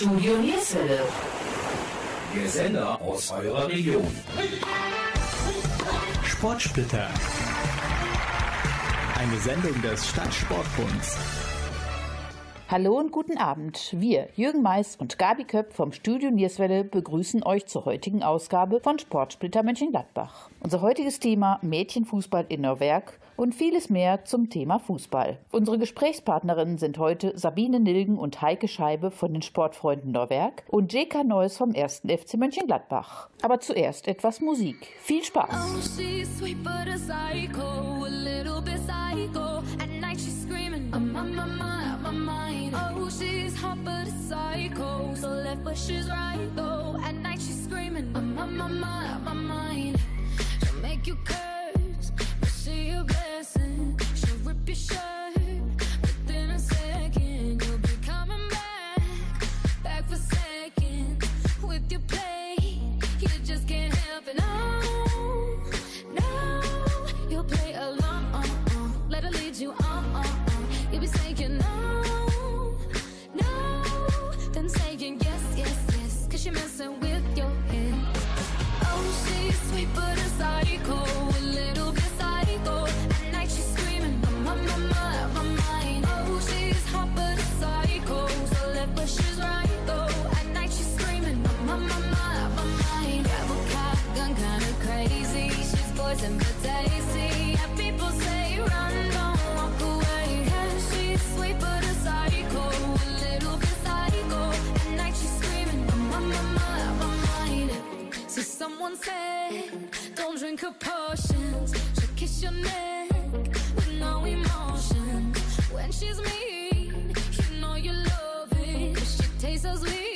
Studio Nierswelle. Der Sender aus eurer Region. Sportsplitter. Eine Sendung des Stadtsportbunds. Hallo und guten Abend. Wir, Jürgen Mais und Gabi Köpp vom Studio Nierswelle, begrüßen euch zur heutigen Ausgabe von Sportsplitter Mönchengladbach. Unser heutiges Thema Mädchenfußball in Neuwerk und vieles mehr zum Thema Fußball. Unsere Gesprächspartnerinnen sind heute Sabine Nilgen und Heike Scheibe von den Sportfreunden Neuwerk und J.K. Neuss vom 1. FC Mönchengladbach. Aber zuerst etwas Musik. Viel Spaß! Oh, she's sweet but a psycho, a little bit psycho. At night she's screaming, I'm on my mind, my mind. Oh, she's hot but a psycho, so left but she's right though. At night she's screaming, I'm on my mind, my mind. She'll make you curse, someone said, don't drink her potions. She'll kiss your neck with no emotion. When she's mean, you know you love it. she tastes so sweet.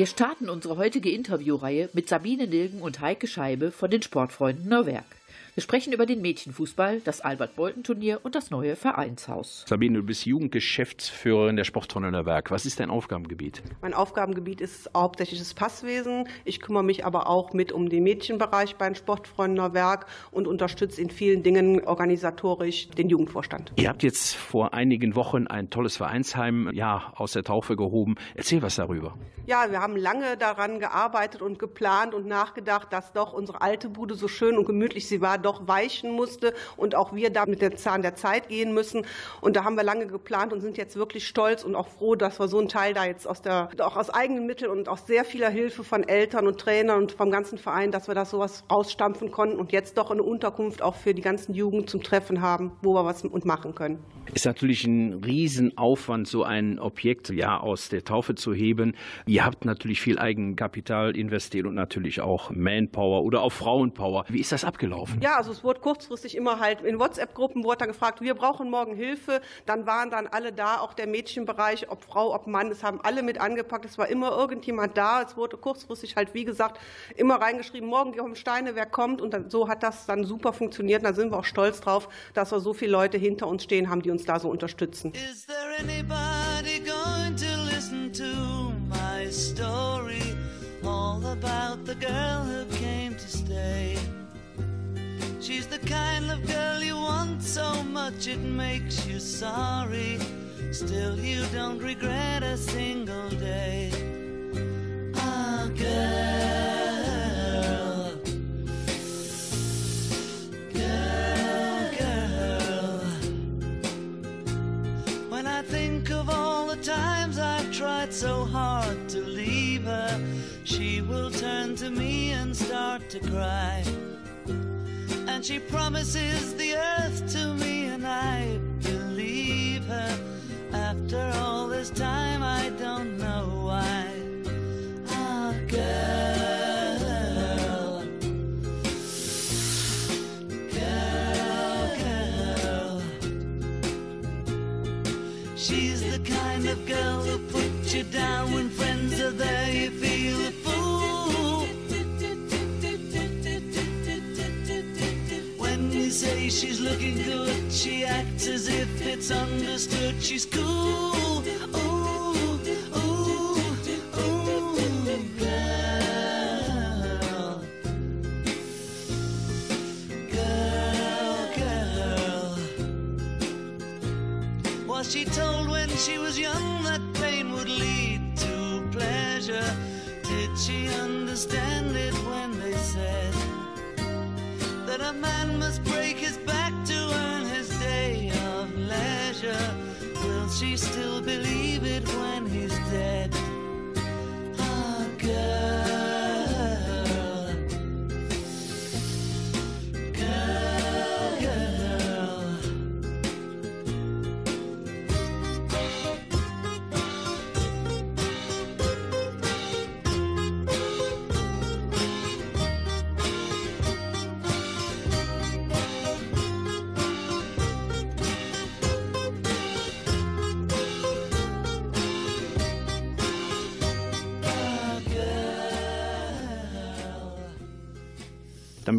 Wir starten unsere heutige Interviewreihe mit Sabine Nilgen und Heike Scheibe von den Sportfreunden Neuwerk. Wir sprechen über den Mädchenfußball, das Albert-Bolten-Turnier und das neue Vereinshaus. Sabine, du bist Jugendgeschäftsführerin der Sportturner Werk. Was ist dein Aufgabengebiet? Mein Aufgabengebiet ist hauptsächlich das Passwesen. Ich kümmere mich aber auch mit um den Mädchenbereich beim Sportfreundener Werk und unterstütze in vielen Dingen organisatorisch den Jugendvorstand. Ihr habt jetzt vor einigen Wochen ein tolles Vereinsheim ja, aus der Taufe gehoben. Erzähl was darüber. Ja, wir haben lange daran gearbeitet und geplant und nachgedacht, dass doch unsere alte Bude so schön und gemütlich sie war, doch weichen musste und auch wir da mit dem Zahn der Zeit gehen müssen. Und da haben wir lange geplant und sind jetzt wirklich stolz und auch froh, dass wir so einen Teil da jetzt aus der, auch aus eigenen Mitteln und aus sehr vieler Hilfe von Eltern und Trainern und vom ganzen Verein, dass wir das sowas rausstampfen konnten und jetzt doch eine Unterkunft auch für die ganzen Jugend zum Treffen haben, wo wir was und machen können. Ist natürlich ein Riesenaufwand, so ein Objekt ja aus der Taufe zu heben. Ihr habt natürlich viel Eigenkapital investiert und natürlich auch Manpower oder auch Frauenpower. Wie ist das abgelaufen? Ja, Ja, also es wurde kurzfristig immer halt in WhatsApp-Gruppen wurde dann gefragt, wir brauchen morgen Hilfe. Dann waren dann alle da, auch der Mädchenbereich, ob Frau, ob Mann. Es haben alle mit angepackt. Es war immer irgendjemand da. Es wurde kurzfristig halt, wie gesagt, immer reingeschrieben, morgen kommen Steine, wer kommt. Und dann, so hat das dann super funktioniert. Da sind wir auch stolz drauf, dass wir so viele Leute hinter uns stehen haben, die uns da so unterstützen. Is there anybody going to listen to my story? All about the girl who. She's the kind of girl you want so much it makes you sorry. Still, you don't regret a single day. Ah, girl. Girl, girl. When I think of all the times I've tried so hard to leave her, she will turn to me and start to cry. And she promises the earth to me, and I believe her. After all this time, she's looking good. She acts as if it's understood. She's cool. Ooh, ooh, ooh, girl. Girl, girl. Was she told when she was young that pain would lead to pleasure? Did she understand it when they said? that a man must break Will she still believe it when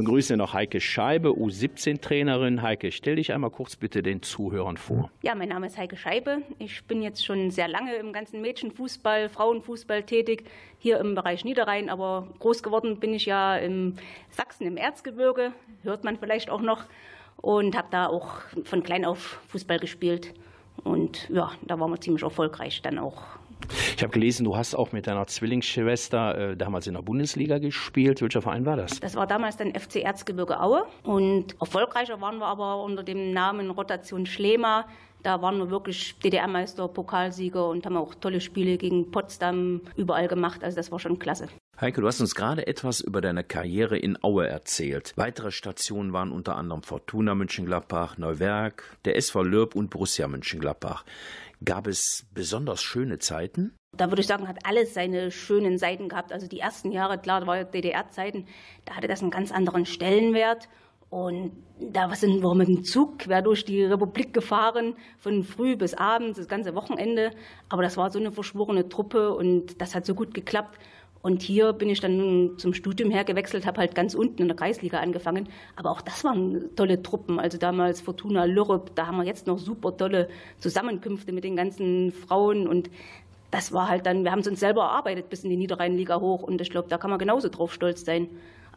begrüßen noch Heike Scheibe, U17-Trainerin. Heike, stell dich einmal kurz bitte den Zuhörern vor. Ja, mein Name ist Heike Scheibe. Ich bin jetzt schon sehr lange im ganzen Mädchenfußball, Frauenfußball tätig, hier im Bereich Niederrhein. Aber groß geworden bin ich ja im Sachsen, im Erzgebirge, hört man vielleicht auch noch. Und habe da auch von klein auf Fußball gespielt. Und ja, da waren wir ziemlich erfolgreich dann auch ich habe gelesen, du hast auch mit deiner Zwillingsschwester äh, damals in der Bundesliga gespielt. Welcher Verein war das? Das war damals dann FC Erzgebirge Aue. Und erfolgreicher waren wir aber unter dem Namen Rotation Schlema. Da waren wir wirklich DDR-Meister, Pokalsieger und haben auch tolle Spiele gegen Potsdam überall gemacht. Also das war schon klasse. Heike, du hast uns gerade etwas über deine Karriere in Aue erzählt. Weitere Stationen waren unter anderem Fortuna Mönchengladbach, Neuwerk, der SV Lörb und Borussia Mönchengladbach. Gab es besonders schöne Zeiten? Da würde ich sagen, hat alles seine schönen Seiten gehabt. Also die ersten Jahre, klar, war DDR-Zeiten, da hatte das einen ganz anderen Stellenwert. Und da sind wir mit dem Zug quer durch die Republik gefahren, von früh bis abends, das ganze Wochenende. Aber das war so eine verschworene Truppe und das hat so gut geklappt. Und hier bin ich dann zum Studium hergewechselt, habe halt ganz unten in der Kreisliga angefangen. Aber auch das waren tolle Truppen. Also damals Fortuna Lürrup, da haben wir jetzt noch super tolle Zusammenkünfte mit den ganzen Frauen. Und das war halt dann, wir haben es uns selber erarbeitet bis in die Niederrheinliga hoch. Und ich glaube, da kann man genauso drauf stolz sein.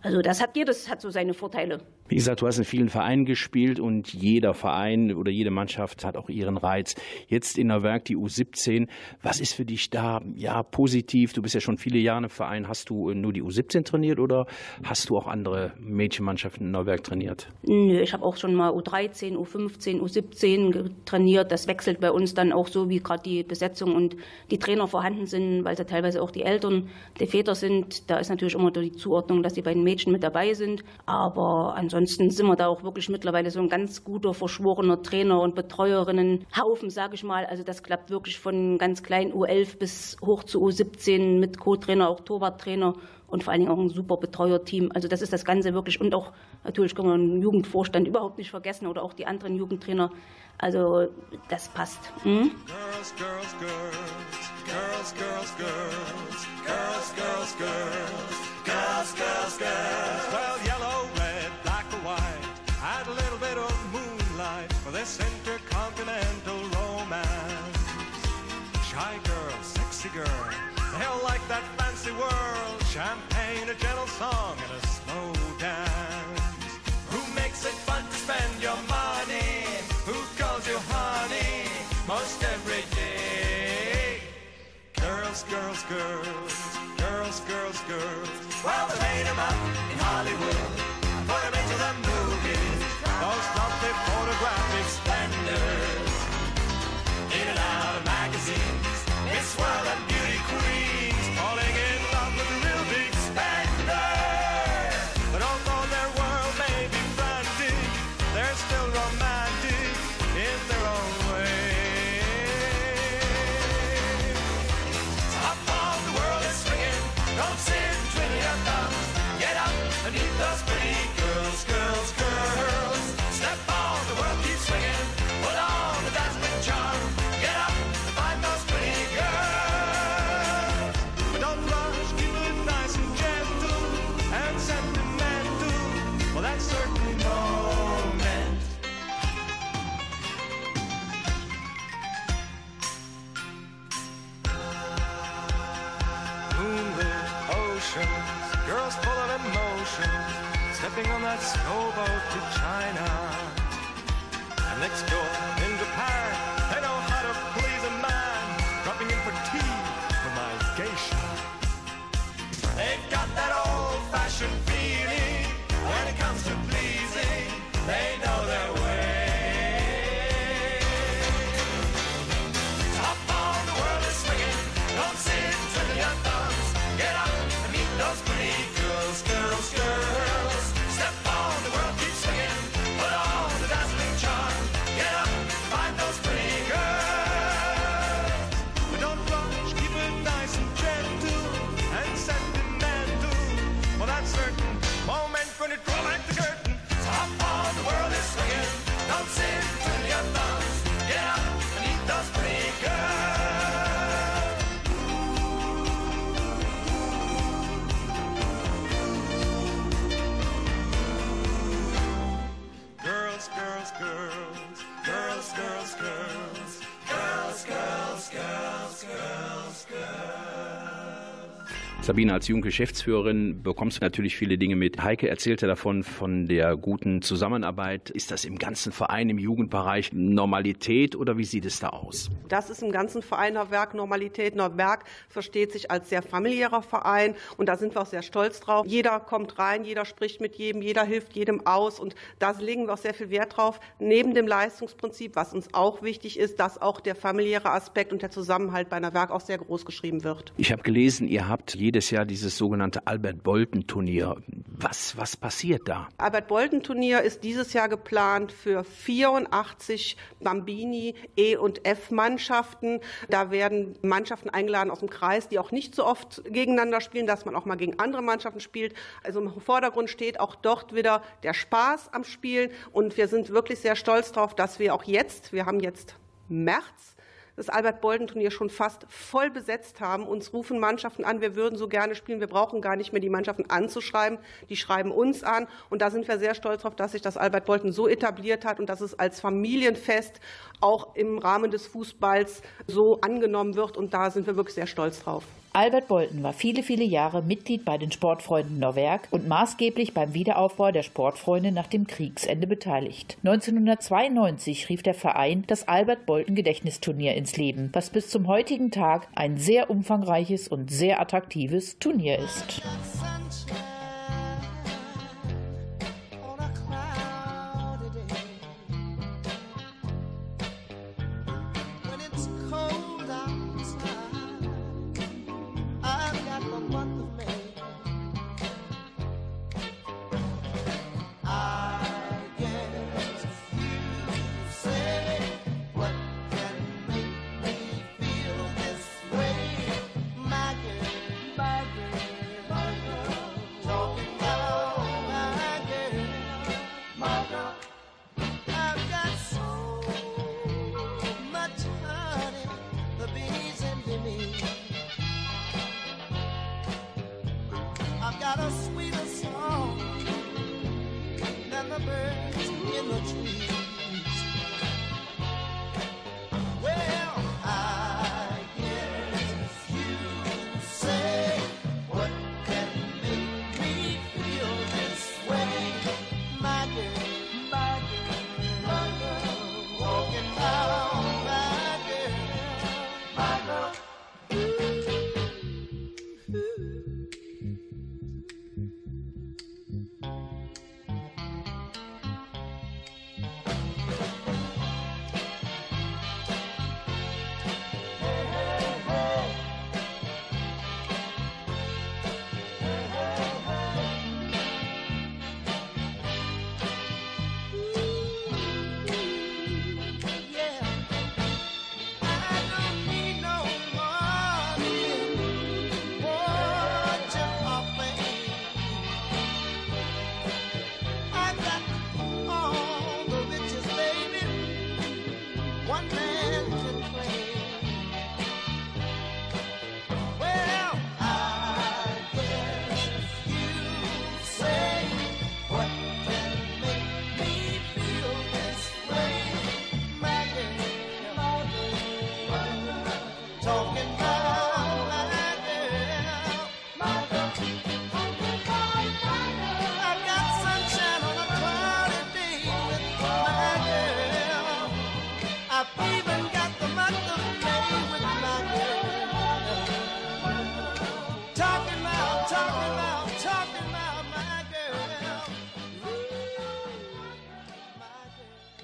Also das hat jedes hat so seine Vorteile. Wie gesagt, du hast in vielen Vereinen gespielt und jeder Verein oder jede Mannschaft hat auch ihren Reiz. Jetzt in der Werk die U17. Was ist für dich da ja positiv? Du bist ja schon viele Jahre im Verein. Hast du nur die U17 trainiert oder hast du auch andere Mädchenmannschaften in Neuwerk trainiert? Nö, ich habe auch schon mal U13, U15, U17 trainiert. Das wechselt bei uns dann auch so, wie gerade die Besetzung und die Trainer vorhanden sind, weil sie teilweise auch die Eltern, die Väter sind. Da ist natürlich immer die Zuordnung, dass sie bei den Mädchen Mädchen mit dabei sind. Aber ansonsten sind wir da auch wirklich mittlerweile so ein ganz guter, verschworener Trainer- und Betreuerinnenhaufen, sage ich mal. Also das klappt wirklich von ganz klein U11 bis hoch zu U17 mit Co-Trainer, auch Torwarttrainer. und vor allen Dingen auch ein super Betreuerteam. Also das ist das Ganze wirklich und auch natürlich können wir den Jugendvorstand überhaupt nicht vergessen oder auch die anderen Jugendtrainer. Also das passt. Mhm. Girls, girls, girls, girls, girls, girls, girls, girls, girls, girls, girls, girls. Well, yellow, red, black or white, add a little bit of moonlight for this intercontinental romance. Shy girl, sexy girl, they'll like that fancy world. Champagne, a gentle song, and a Girls, girls, girls, girls. Well, they made them up in Hollywood, put hobo to Sabine, als junge Geschäftsführerin bekommst du natürlich viele Dinge mit. Heike erzählte davon, von der guten Zusammenarbeit. Ist das im ganzen Verein, im Jugendbereich Normalität oder wie sieht es da aus? Das ist im ganzen Verein Neuwerk Normalität. Neuwerk versteht sich als sehr familiärer Verein und da sind wir auch sehr stolz drauf. Jeder kommt rein, jeder spricht mit jedem, jeder hilft jedem aus und da legen wir auch sehr viel Wert drauf. Neben dem Leistungsprinzip, was uns auch wichtig ist, dass auch der familiäre Aspekt und der Zusammenhalt bei Neuwerk auch sehr groß geschrieben wird. Ich habe gelesen, ihr habt jedes Jahr dieses sogenannte Albert-Bolten-Turnier. Was, was passiert da? Albert-Bolten-Turnier ist dieses Jahr geplant für 84 Bambini E- und F-Mannschaften. Da werden Mannschaften eingeladen aus dem Kreis, die auch nicht so oft gegeneinander spielen, dass man auch mal gegen andere Mannschaften spielt. Also im Vordergrund steht auch dort wieder der Spaß am Spielen. Und wir sind wirklich sehr stolz darauf, dass wir auch jetzt, wir haben jetzt März, das Albert-Bolden-Turnier schon fast voll besetzt haben. Uns rufen Mannschaften an, wir würden so gerne spielen. Wir brauchen gar nicht mehr die Mannschaften anzuschreiben. Die schreiben uns an. Und da sind wir sehr stolz darauf, dass sich das Albert-Bolden so etabliert hat und dass es als Familienfest auch im Rahmen des Fußballs so angenommen wird. Und da sind wir wirklich sehr stolz drauf. Albert Bolten war viele, viele Jahre Mitglied bei den Sportfreunden Norwerk und maßgeblich beim Wiederaufbau der Sportfreunde nach dem Kriegsende beteiligt. 1992 rief der Verein das Albert Bolten Gedächtnisturnier ins Leben, was bis zum heutigen Tag ein sehr umfangreiches und sehr attraktives Turnier ist.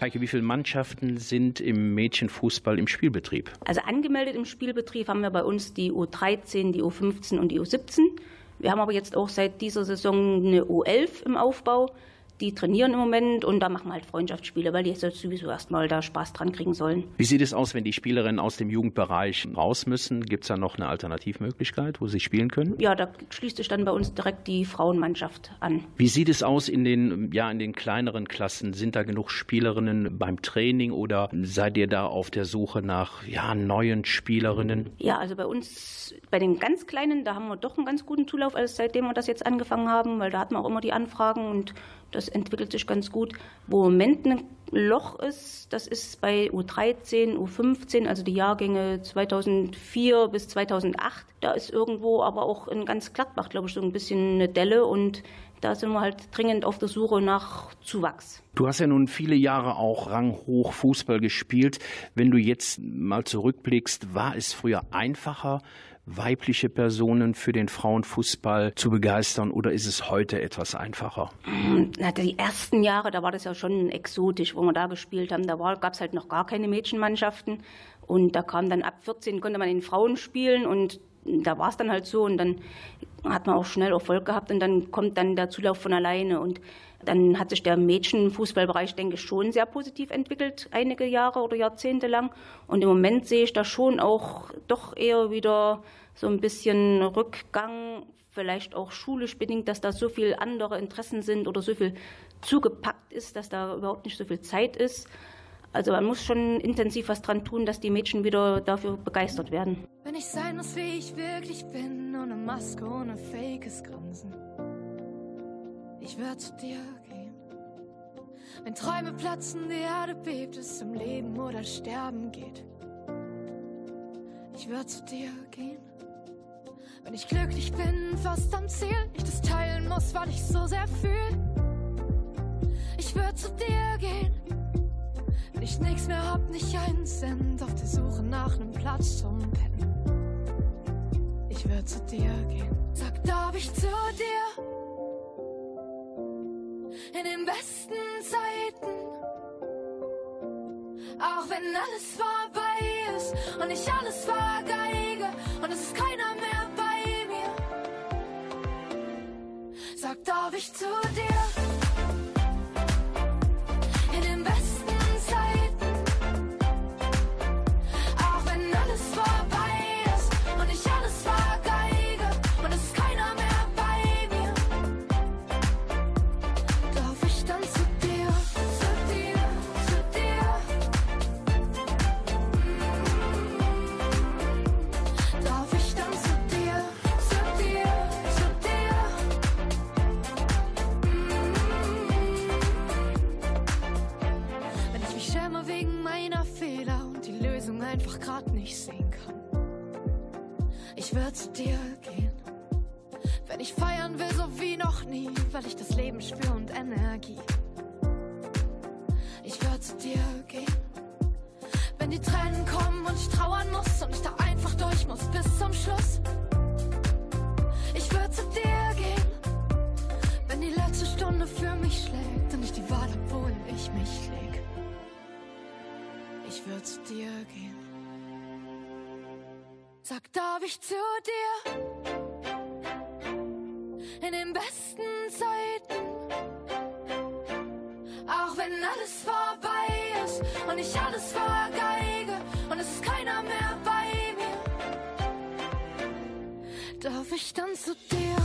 Heike, wie viele Mannschaften sind im Mädchenfußball im Spielbetrieb? Also angemeldet im Spielbetrieb haben wir bei uns die U13, die U15 und die U17. Wir haben aber jetzt auch seit dieser Saison eine U11 im Aufbau. Die trainieren im Moment und da machen wir halt Freundschaftsspiele, weil die jetzt sowieso erstmal da Spaß dran kriegen sollen. Wie sieht es aus, wenn die Spielerinnen aus dem Jugendbereich raus müssen? Gibt es da noch eine Alternativmöglichkeit, wo sie spielen können? Ja, da schließt sich dann bei uns direkt die Frauenmannschaft an. Wie sieht es aus in den, ja, in den kleineren Klassen? Sind da genug Spielerinnen beim Training oder seid ihr da auf der Suche nach ja, neuen Spielerinnen? Ja, also bei uns, bei den ganz Kleinen, da haben wir doch einen ganz guten Zulauf, als seitdem wir das jetzt angefangen haben, weil da hatten wir auch immer die Anfragen und das entwickelt sich ganz gut. Wo im Moment ein Loch ist, das ist bei U13, U15, also die Jahrgänge 2004 bis 2008. Da ist irgendwo aber auch in ganz Gladbach, glaube ich, so ein bisschen eine Delle und da sind wir halt dringend auf der Suche nach Zuwachs. Du hast ja nun viele Jahre auch ranghoch Fußball gespielt. Wenn du jetzt mal zurückblickst, war es früher einfacher, weibliche Personen für den Frauenfußball zu begeistern oder ist es heute etwas einfacher? Na, die ersten Jahre, da war das ja schon exotisch, wo wir da gespielt haben. Da gab es halt noch gar keine Mädchenmannschaften und da kam dann ab 14 konnte man in Frauen spielen und da war es dann halt so und dann hat man auch schnell Erfolg gehabt und dann kommt dann der Zulauf von alleine und dann hat sich der Mädchenfußballbereich, denke ich, schon sehr positiv entwickelt, einige Jahre oder Jahrzehnte lang. Und im Moment sehe ich da schon auch doch eher wieder so ein bisschen Rückgang, vielleicht auch schulisch bedingt, dass da so viel andere Interessen sind oder so viel zugepackt ist, dass da überhaupt nicht so viel Zeit ist. Also man muss schon intensiv was dran tun, dass die Mädchen wieder dafür begeistert werden. Wenn ich sein muss, wie ich wirklich bin, ohne Maske, ohne fakes Grinsen. Ich werde zu dir gehen. Wenn Träume platzen, die Erde bebt, es um Leben oder Sterben geht. Ich werde zu dir gehen. Wenn ich glücklich bin, fast am Ziel, ich das teilen muss, weil ich so sehr fühl. Ich würde zu dir gehen. Wenn ich nichts mehr hab, nicht einen Cent, auf der Suche nach nem Platz zum Pennen. Ich würde zu dir gehen. Sag, darf ich zu dir? In den besten Zeiten. Auch wenn alles vorbei ist und ich alles vergeige und es ist keiner mehr bei mir. Sag, darf ich zu dir? Mich schäme wegen meiner Fehler und die Lösung einfach grad nicht sehen kann. Ich würde zu dir gehen. Wenn ich feiern will, so wie noch nie, weil ich das Leben spüre und Energie. Ich würde zu dir gehen. Wenn die Tränen kommen und ich trauern muss und ich da einfach durch muss bis zum Schluss. Ich würde zu dir gehen. Wenn die letzte Stunde für mich schlägt und ich die Wahl hab, wohin ich mich leg. Würde zu dir gehen. Sag, darf ich zu dir? In den besten Zeiten. Auch wenn alles vorbei ist und ich alles vergeige und es ist keiner mehr bei mir. Darf ich dann? Zu dir,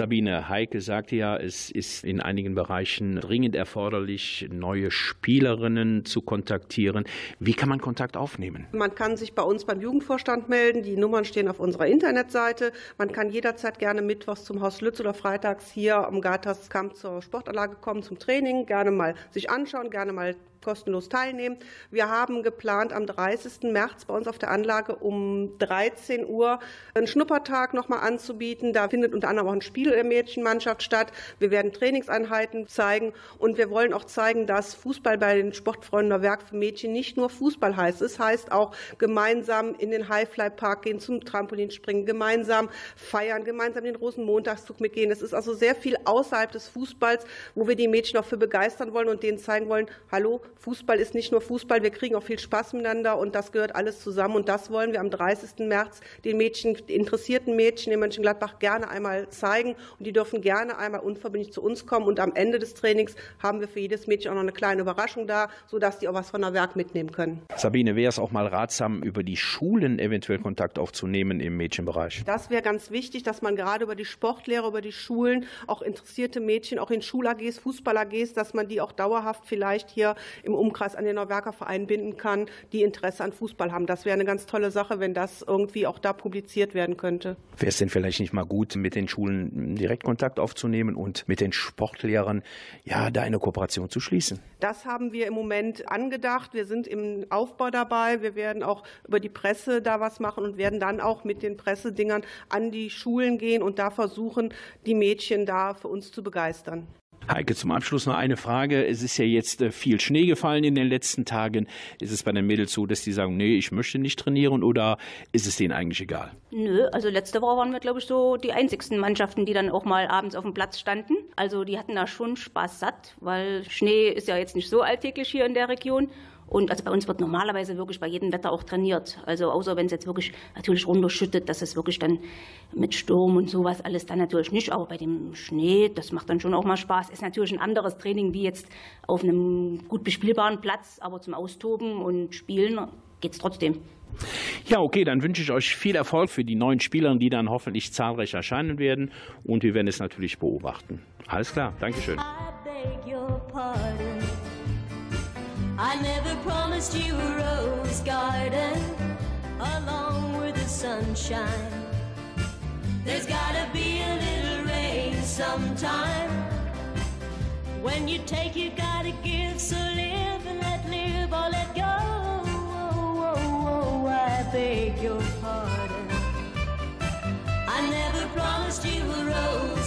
Sabine Heike sagte ja, es ist in einigen Bereichen dringend erforderlich, neue Spielerinnen zu kontaktieren. Wie kann man Kontakt aufnehmen? Man kann sich bei uns beim Jugendvorstand melden. Die Nummern stehen auf unserer Internetseite. Man kann jederzeit gerne mittwochs zum Haus Lütz oder freitags hier am Garterskamp zur Sportanlage kommen, zum Training, gerne mal sich anschauen, gerne mal kostenlos teilnehmen. Wir haben geplant, am 30. März bei uns auf der Anlage um 13 Uhr einen Schnuppertag nochmal anzubieten. Da findet unter anderem auch ein Spiel der Mädchenmannschaft statt. Wir werden Trainingseinheiten zeigen und wir wollen auch zeigen, dass Fußball bei den Sportfreunden Werk für Mädchen nicht nur Fußball heißt. Es heißt auch gemeinsam in den Highfly-Park gehen, zum Trampolinspringen, gemeinsam feiern, gemeinsam den Rosenmontagszug mitgehen. Es ist also sehr viel außerhalb des Fußballs, wo wir die Mädchen auch für begeistern wollen und denen zeigen wollen, hallo, Fußball ist nicht nur Fußball, wir kriegen auch viel Spaß miteinander und das gehört alles zusammen. Und das wollen wir am 30. März den Mädchen, die interessierten Mädchen in Mönchengladbach gerne einmal zeigen. Und die dürfen gerne einmal unverbindlich zu uns kommen. Und am Ende des Trainings haben wir für jedes Mädchen auch noch eine kleine Überraschung da, sodass die auch was von der Werk mitnehmen können. Sabine, wäre es auch mal ratsam, über die Schulen eventuell Kontakt aufzunehmen im Mädchenbereich? Das wäre ganz wichtig, dass man gerade über die Sportlehrer, über die Schulen, auch interessierte Mädchen, auch in Schul-AGs, Fußball-AGs, dass man die auch dauerhaft vielleicht hier im Umkreis an den Neuwerker Verein binden kann, die Interesse an Fußball haben. Das wäre eine ganz tolle Sache, wenn das irgendwie auch da publiziert werden könnte. Wäre es denn vielleicht nicht mal gut, mit den Schulen direkt Kontakt aufzunehmen und mit den Sportlehrern ja da eine Kooperation zu schließen? Das haben wir im Moment angedacht. Wir sind im Aufbau dabei. Wir werden auch über die Presse da was machen und werden dann auch mit den Pressedingern an die Schulen gehen und da versuchen, die Mädchen da für uns zu begeistern. Heike, zum Abschluss noch eine Frage. Es ist ja jetzt äh, viel Schnee gefallen in den letzten Tagen. Ist es bei den Mädels so, dass die sagen, nee, ich möchte nicht trainieren oder ist es denen eigentlich egal? Nö, also letzte Woche waren wir, glaube ich, so die einzigsten Mannschaften, die dann auch mal abends auf dem Platz standen. Also die hatten da schon Spaß satt, weil Schnee ist ja jetzt nicht so alltäglich hier in der Region. Und also bei uns wird normalerweise wirklich bei jedem Wetter auch trainiert. Also außer wenn es jetzt wirklich natürlich runterschüttet, dass es wirklich dann mit Sturm und sowas alles dann natürlich nicht. Aber bei dem Schnee, das macht dann schon auch mal Spaß. Ist natürlich ein anderes Training wie jetzt auf einem gut bespielbaren Platz, aber zum Austoben und Spielen geht's trotzdem. Ja, okay, dann wünsche ich euch viel Erfolg für die neuen Spieler, die dann hoffentlich zahlreich erscheinen werden. Und wir werden es natürlich beobachten. Alles klar, Dankeschön. I beg your pardon. I never promised you a rose garden along with the sunshine. There's gotta be a little rain sometime. When you take, you gotta give. So live and let live or let go. Oh, oh, oh, oh I beg your pardon. I never promised you a rose.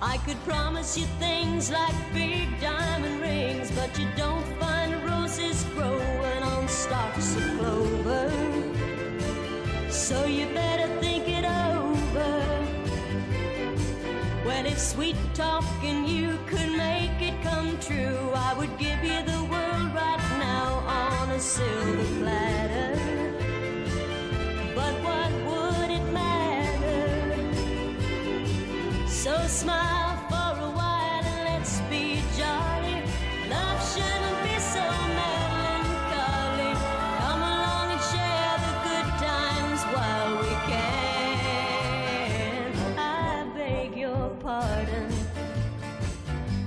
I could promise you things like big diamond rings, but you don't find roses growing on stalks of clover. So you better think it over. Well, if sweet talking you could make it come true, I would give you the world right now on a silver platter. So smile for a while and let's be jolly. Love shouldn't be so melancholy. Come along and share the good times while we can. I beg your pardon.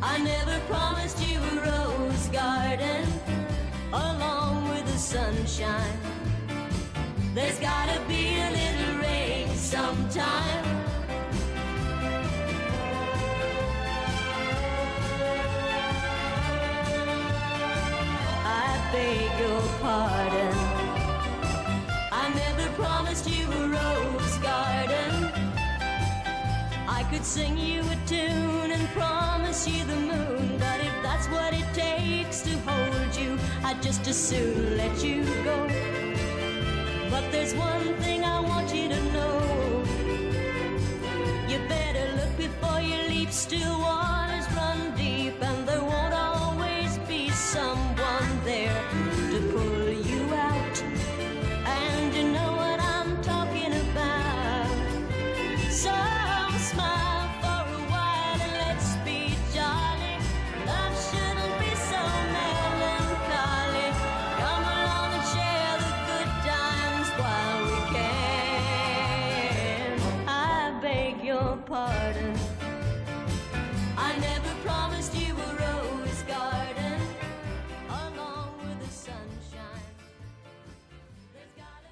I never promised you a rose garden along with the sunshine. There's gotta be a little rain sometime. Your pardon. I never promised you a rose garden. I could sing you a tune and promise you the moon, but if that's what it takes to hold you, I'd just as soon let you go. But there's one thing I want you to know. You better look before you leap. Still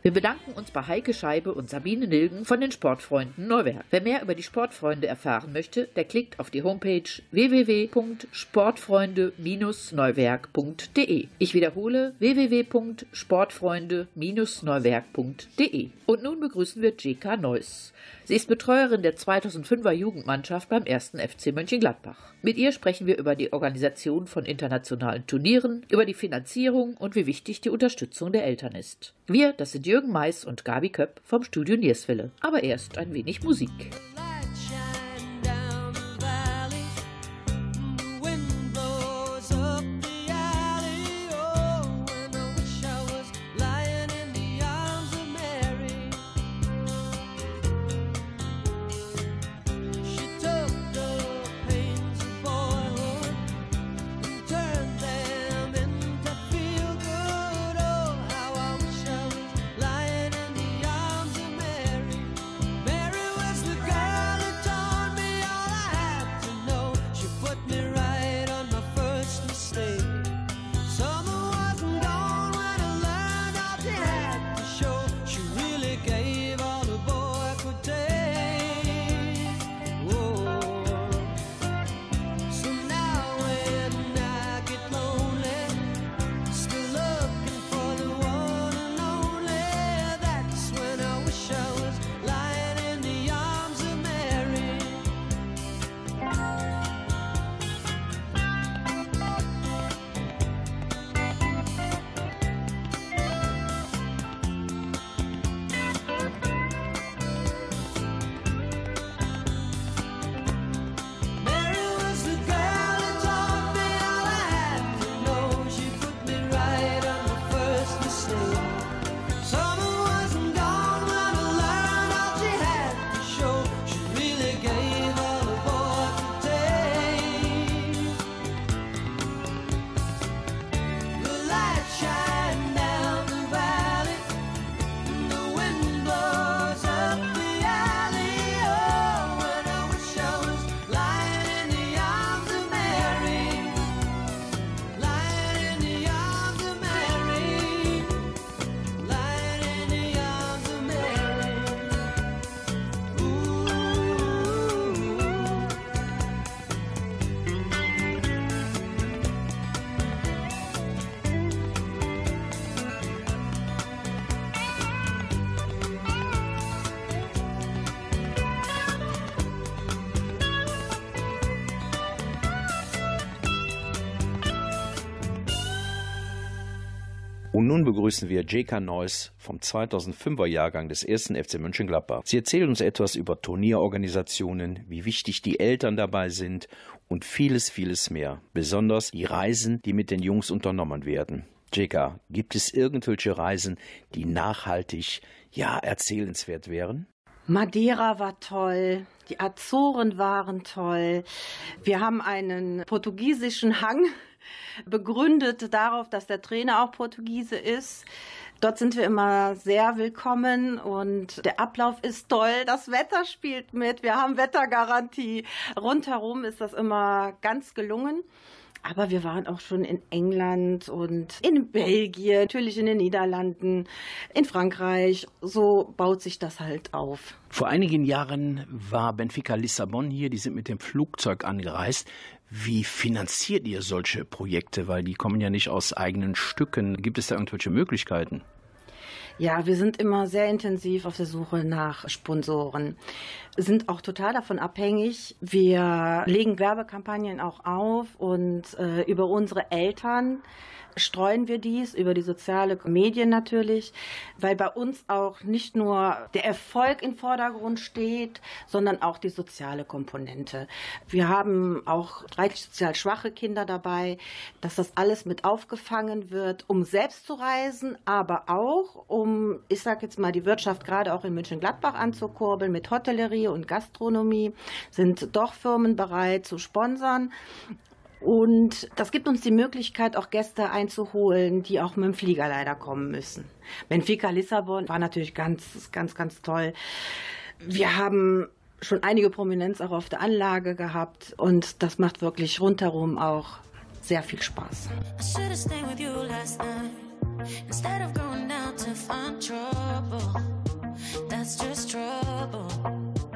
Wir bedanken uns bei Heike Scheibe und Sabine Nilgen von den Sportfreunden Neuwerk. Wer mehr über die Sportfreunde erfahren möchte, der klickt auf die Homepage www.sportfreunde-neuwerk.de. Ich wiederhole www.sportfreunde-neuwerk.de. Und nun begrüßen wir JK Neuss. Sie ist Betreuerin der 2005er Jugendmannschaft beim 1. FC Mönchengladbach. Mit ihr sprechen wir über die Organisation von internationalen Turnieren, über die Finanzierung und wie wichtig die Unterstützung der Eltern ist. Wir, das sind Jürgen Mais und Gabi Köpp vom Studio Nierswelle. Aber erst ein wenig Musik. Nun begrüßen wir J.K. Neuss vom 2005er Jahrgang des 1. FC Mönchengladbach. Sie erzählt uns etwas über Turnierorganisationen, wie wichtig die Eltern dabei sind und vieles, vieles mehr. Besonders die Reisen, die mit den Jungs unternommen werden. J.K., gibt es irgendwelche Reisen, die nachhaltig, ja, erzählenswert wären? Madeira war toll, die Azoren waren toll. Wir haben einen portugiesischen Hang begründet darauf, dass der Trainer auch Portugiese ist. Dort sind wir immer sehr willkommen und der Ablauf ist toll. Das Wetter spielt mit. Wir haben Wettergarantie. Rundherum ist das immer ganz gelungen. Aber wir waren auch schon in England und in Belgien, natürlich in den Niederlanden, in Frankreich. So baut sich das halt auf. Vor einigen Jahren war Benfica Lissabon hier, die sind mit dem Flugzeug angereist. Wie finanziert ihr solche Projekte? Weil die kommen ja nicht aus eigenen Stücken. Gibt es da irgendwelche Möglichkeiten? Ja, wir sind immer sehr intensiv auf der Suche nach Sponsoren. Sind auch total davon abhängig. Wir legen Werbekampagnen auch auf und äh, über unsere Eltern streuen wir dies, über die soziale Medien natürlich, weil bei uns auch nicht nur der Erfolg im Vordergrund steht, sondern auch die soziale Komponente. Wir haben auch reichlich sozial schwache Kinder dabei, dass das alles mit aufgefangen wird, um selbst zu reisen, aber auch um, ich sage jetzt mal, die Wirtschaft gerade auch in München-Gladbach anzukurbeln mit Hotellerie und Gastronomie, sind doch Firmen bereit zu sponsern. Und das gibt uns die Möglichkeit, auch Gäste einzuholen, die auch mit dem Flieger leider kommen müssen. Benfica Lissabon war natürlich ganz, ganz, ganz toll. Wir haben schon einige Prominenz auch auf der Anlage gehabt und das macht wirklich rundherum auch sehr viel Spaß. I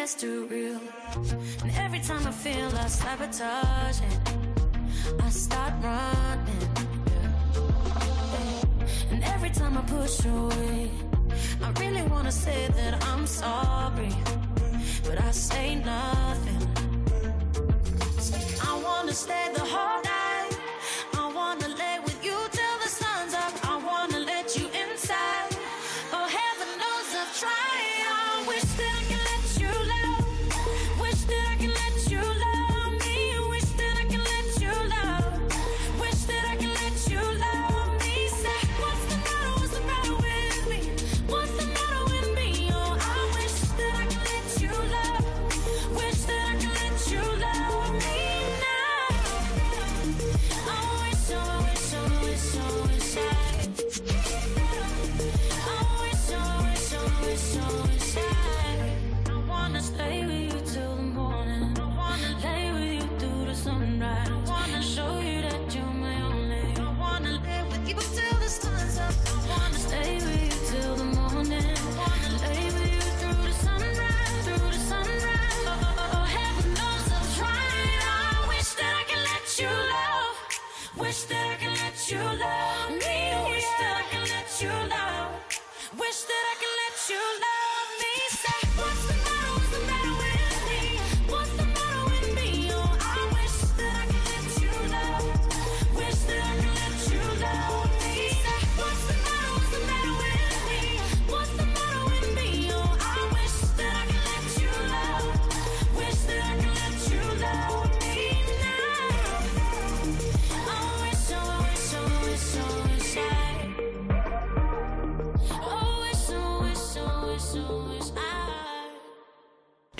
gets too real, and every time I feel I sabotage it, I start running. And every time I push away, I really wanna say that I'm sorry, but I say nothing.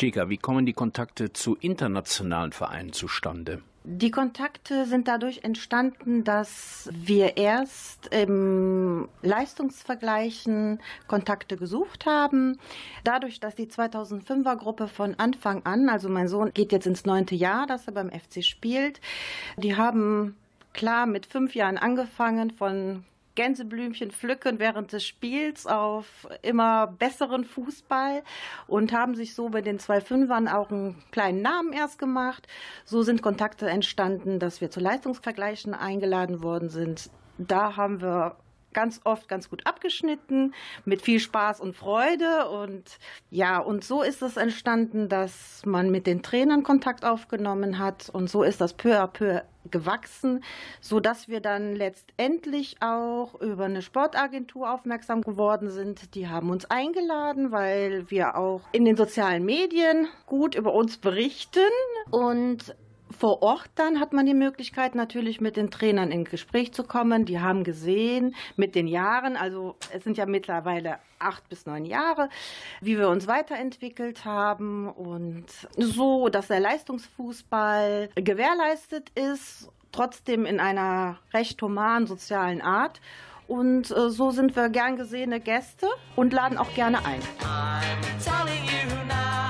Chica, wie kommen die Kontakte zu internationalen Vereinen zustande? Die Kontakte sind dadurch entstanden, dass wir erst im Leistungsvergleichen Kontakte gesucht haben. Dadurch, dass die 2005er Gruppe von Anfang an, also mein Sohn geht jetzt ins neunte Jahr, dass er beim FC spielt, die haben klar mit fünf Jahren angefangen von Gänseblümchen pflücken während des Spiels auf immer besseren Fußball und haben sich so bei den zwei Fünfern auch einen kleinen Namen erst gemacht. So sind Kontakte entstanden, dass wir zu Leistungsvergleichen eingeladen worden sind. Da haben wir ganz oft ganz gut abgeschnitten, mit viel Spaß und Freude. Und ja, und so ist es entstanden, dass man mit den Trainern Kontakt aufgenommen hat. Und so ist das peu à peu gewachsen, so dass wir dann letztendlich auch über eine Sportagentur aufmerksam geworden sind. Die haben uns eingeladen, weil wir auch in den sozialen Medien gut über uns berichten und vor Ort dann hat man die Möglichkeit, natürlich mit den Trainern in Gespräch zu kommen. Die haben gesehen mit den Jahren, also es sind ja mittlerweile acht bis neun Jahre, wie wir uns weiterentwickelt haben und so, dass der Leistungsfußball gewährleistet ist, trotzdem in einer recht humanen sozialen Art. Und äh, so sind wir gern gesehene Gäste und laden auch gerne ein. I'm telling you now.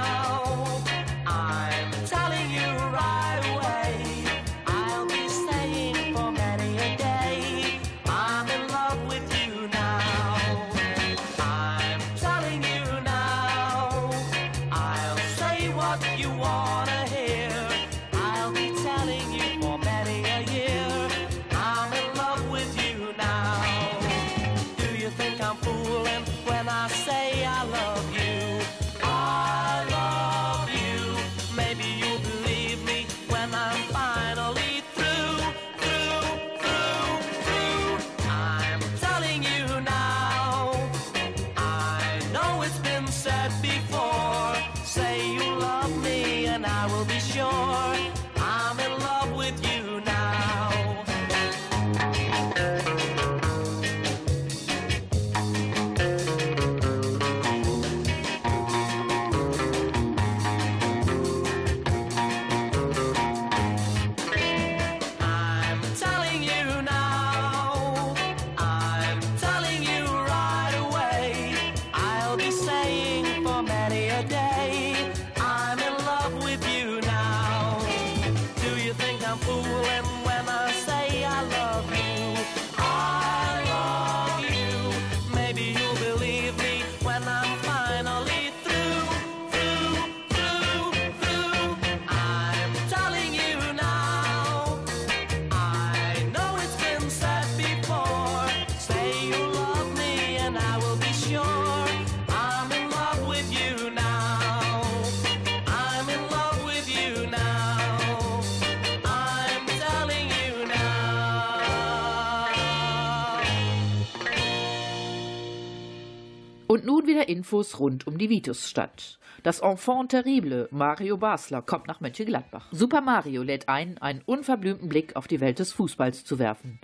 Infos rund um die Vitusstadt. Das Enfant terrible Mario Basler kommt nach Mönchengladbach. Super Mario lädt ein, einen unverblümten Blick auf die Welt des Fußballs zu werfen.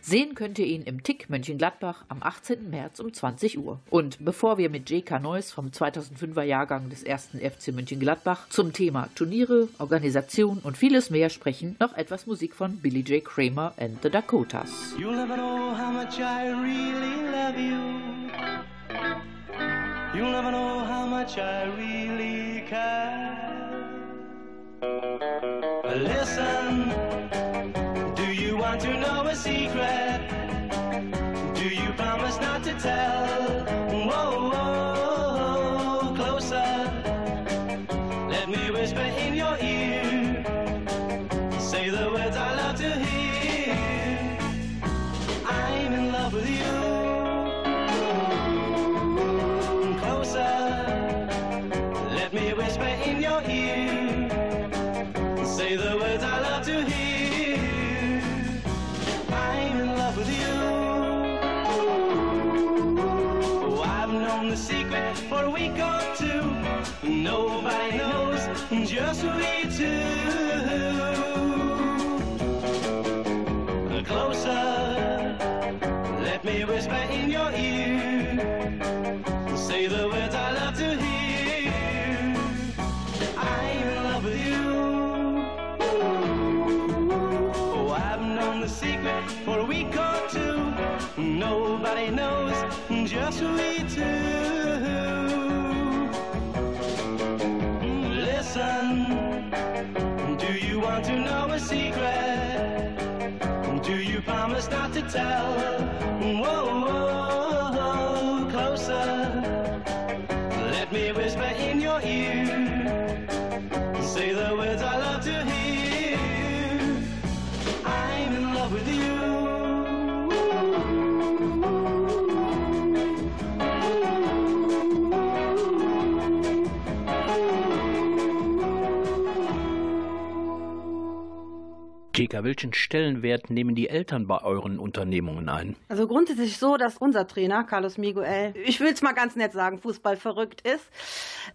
Sehen könnt ihr ihn im Tick Mönchengladbach am 18. März um 20 Uhr. Und bevor wir mit J.K. Neuss vom 2005er Jahrgang des 1. FC Mönchengladbach zum Thema Turniere, Organisation und vieles mehr sprechen, noch etwas Musik von Billy J. Kramer and the Dakotas. You'll never know how much I really care. Listen, do you want to know a secret? Do you promise not to tell? To tell? Whoa, whoa, closer. Let me whisper in your ear. Jeka, welchen Stellenwert nehmen die Eltern bei euren Unternehmungen ein? Also grundsätzlich so, dass unser Trainer, Carlos Miguel, ich will es mal ganz nett sagen, Fußball verrückt ist.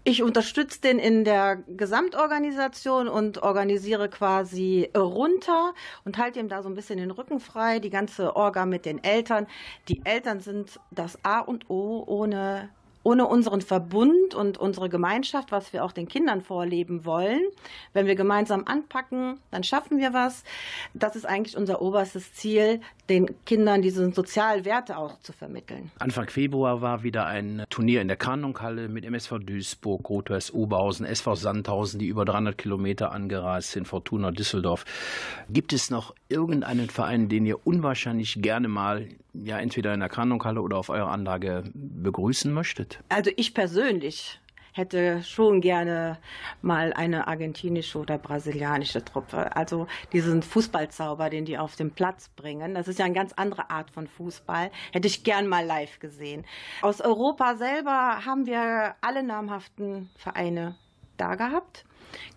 Ich unterstütze den in der Gesamtorganisation und organisiere quasi runter und halte ihm da so ein bisschen den Rücken frei, die ganze Orga mit den Eltern. Die Eltern sind das A und O ohne ohne unseren Verbund und unsere Gemeinschaft, was wir auch den Kindern vorleben wollen. Wenn wir gemeinsam anpacken, dann schaffen wir was. Das ist eigentlich unser oberstes Ziel, den Kindern diese sozialen Werte auch zu vermitteln. Anfang Februar war wieder ein Turnier in der Kanonhalle mit MSV Duisburg, Rot-Weiß Oberhausen, SV Sandhausen, die über 300 Kilometer angereist sind, Fortuna Düsseldorf. Gibt es noch irgendeinen Verein, den ihr unwahrscheinlich gerne mal ja entweder in der Kanonhalle oder auf eurer Anlage begrüßen möchtet? Also ich persönlich hätte schon gerne mal eine argentinische oder brasilianische Truppe. Also diesen Fußballzauber, den die auf den Platz bringen. Das ist ja eine ganz andere Art von Fußball. Hätte ich gern mal live gesehen. Aus Europa selber haben wir alle namhaften Vereine da gehabt.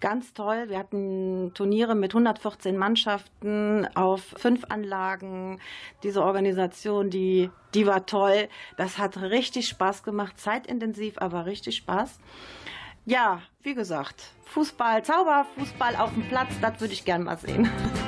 Ganz toll. Wir hatten Turniere mit 114 Mannschaften auf fünf Anlagen. Diese Organisation, die, die war toll. Das hat richtig Spaß gemacht. Zeitintensiv, aber richtig Spaß. Ja, wie gesagt, Fußball, Zauberfußball auf dem Platz, das würde ich gern mal sehen.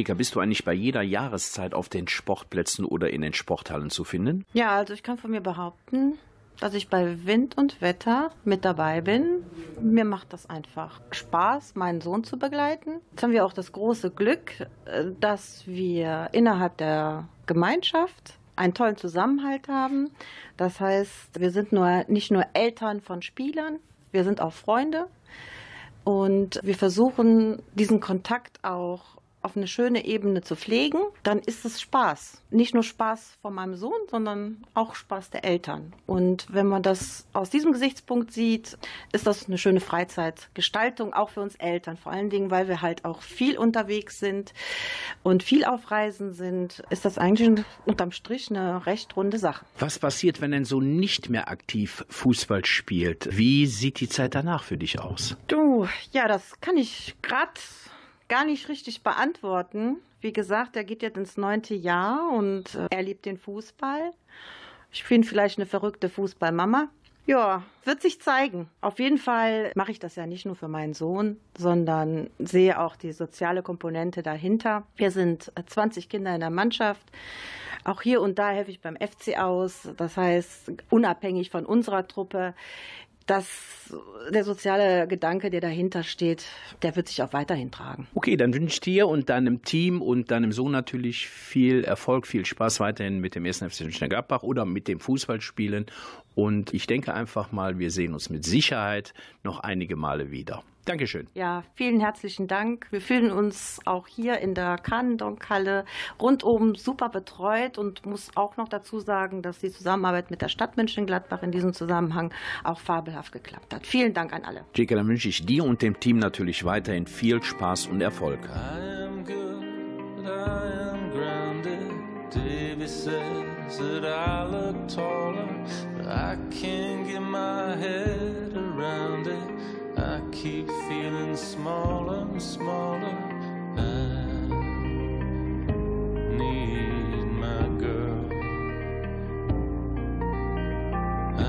Chica, bist du eigentlich bei jeder Jahreszeit auf den Sportplätzen oder in den Sporthallen zu finden? Ja, also ich kann von mir behaupten, dass ich bei Wind und Wetter mit dabei bin. Mir macht das einfach Spaß, meinen Sohn zu begleiten. Jetzt haben wir auch das große Glück, äh, dass wir innerhalb der Gemeinschaft einen tollen Zusammenhalt haben. Das heißt, wir sind nur, nicht nur Eltern von Spielern, wir sind auch Freunde. Und wir versuchen, diesen Kontakt auch auf eine schöne Ebene zu pflegen, dann ist es Spaß. Nicht nur Spaß von meinem Sohn, sondern auch Spaß der Eltern. Und wenn man das aus diesem Gesichtspunkt sieht, ist das eine schöne Freizeitgestaltung, auch für uns Eltern. Vor allen Dingen, weil wir halt auch viel unterwegs sind und viel auf Reisen sind, ist das eigentlich unterm Strich eine recht runde Sache. Was passiert, wenn ein Sohn nicht mehr aktiv Fußball spielt? Wie sieht die Zeit danach für dich aus? Du, ja, das kann ich gerade gar nicht richtig beantworten. Wie gesagt, er geht jetzt ins neunte Jahr und äh, er liebt den Fußball. Ich bin vielleicht eine verrückte Fußballmama. Ja, wird sich zeigen. Auf jeden Fall mache ich das ja nicht nur für meinen Sohn, sondern sehe auch die soziale Komponente dahinter. Wir sind äh, 20 Kinder in der Mannschaft. Auch hier und da helfe ich beim FC aus. Das heißt, unabhängig von unserer Truppe dass der soziale Gedanke, der dahinter steht, der wird sich auch weiterhin tragen. Okay, dann wünsche ich dir und deinem Team und deinem Sohn natürlich viel Erfolg, viel Spaß weiterhin mit dem 1. FC Mönchengladbach oder mit dem Fußballspielen. Und ich denke einfach mal, wir sehen uns mit Sicherheit noch einige Male wieder. Dankeschön. Ja, vielen herzlichen Dank. Wir fühlen uns auch hier in der Kanendonk-Halle rundum super betreut und muss auch noch dazu sagen, dass die Zusammenarbeit mit der Stadt Mönchengladbach in diesem Zusammenhang auch fabelhaft geklappt hat. Vielen Dank an alle. Jake, dann wünsche ich dir und dem Team natürlich weiterhin viel Spaß und Erfolg. I am good, I am grounded. Davy says that I look taller, but I can't get my head around it. keep feeling smaller, and smaller. I need my girl. I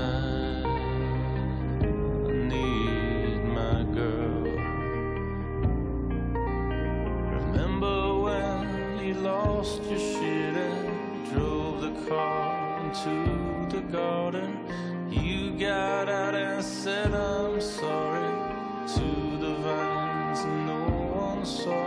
need my girl. Remember when you lost your shit and drove the car into the garden? You got out and said, to the vines, no one saw.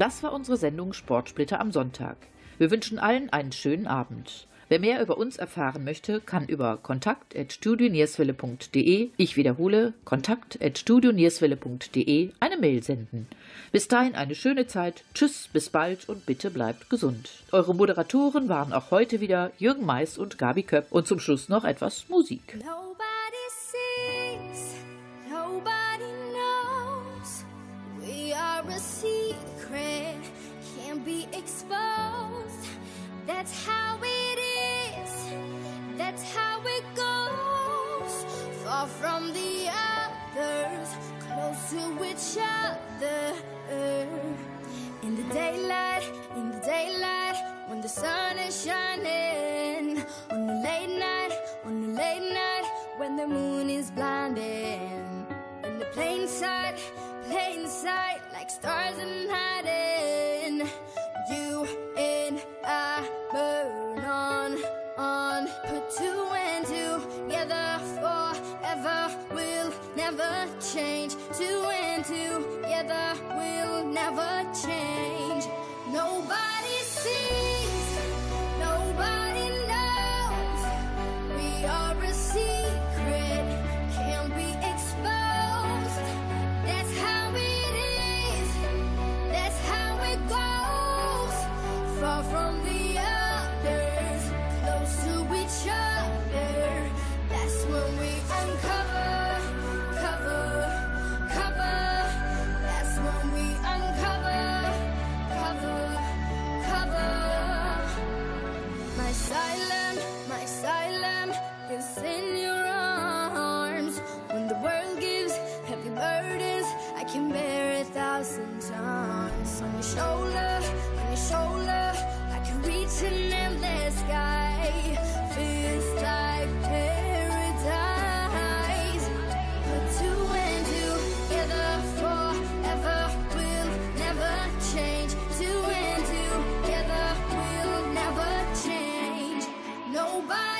Das war unsere Sendung Sportsplitter am Sonntag. Wir wünschen allen einen schönen Abend. Wer mehr über uns erfahren möchte, kann über kontakt.studionierswelle.de, ich wiederhole, kontakt.studionierswelle.de eine Mail senden. Bis dahin eine schöne Zeit, tschüss, bis bald und bitte bleibt gesund. Eure Moderatoren waren auch heute wieder Jürgen Mais und Gabi Köpp und zum Schluss noch etwas Musik. No. exposed. That's how it is. That's how it goes. Far from the others, close to each other. In the daylight, in the daylight, when the sun is shining. On the late night, on the late night, when the moon is blinding. In the plain sight, plain sight, like stars in hiding. Bye.